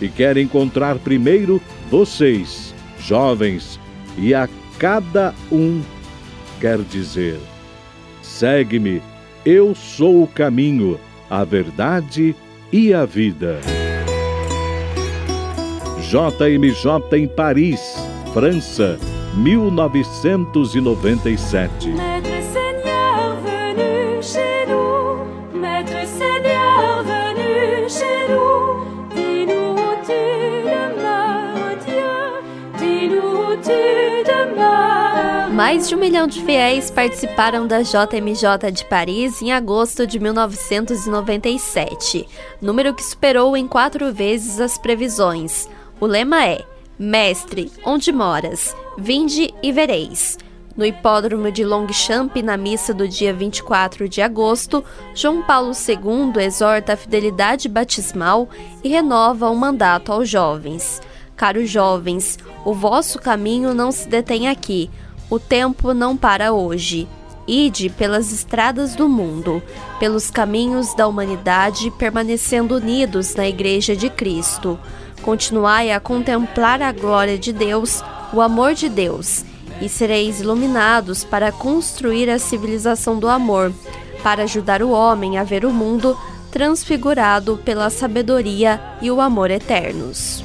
E quer encontrar primeiro vocês, jovens, e a cada um quer dizer: segue-me, eu sou o caminho, a verdade e a vida. JMJ em Paris, França, 1997. Mais de um milhão de fiéis participaram da JMJ de Paris em agosto de 1997, número que superou em quatro vezes as previsões. O lema é: Mestre, onde moras? Vinde e vereis. No hipódromo de Longchamp, na missa do dia 24 de agosto, João Paulo II exorta a fidelidade batismal e renova o mandato aos jovens. Caros jovens, o vosso caminho não se detém aqui, o tempo não para hoje. Ide pelas estradas do mundo, pelos caminhos da humanidade, permanecendo unidos na Igreja de Cristo. Continuai a contemplar a glória de Deus, o amor de Deus, e sereis iluminados para construir a civilização do amor, para ajudar o homem a ver o mundo transfigurado pela sabedoria e o amor eternos.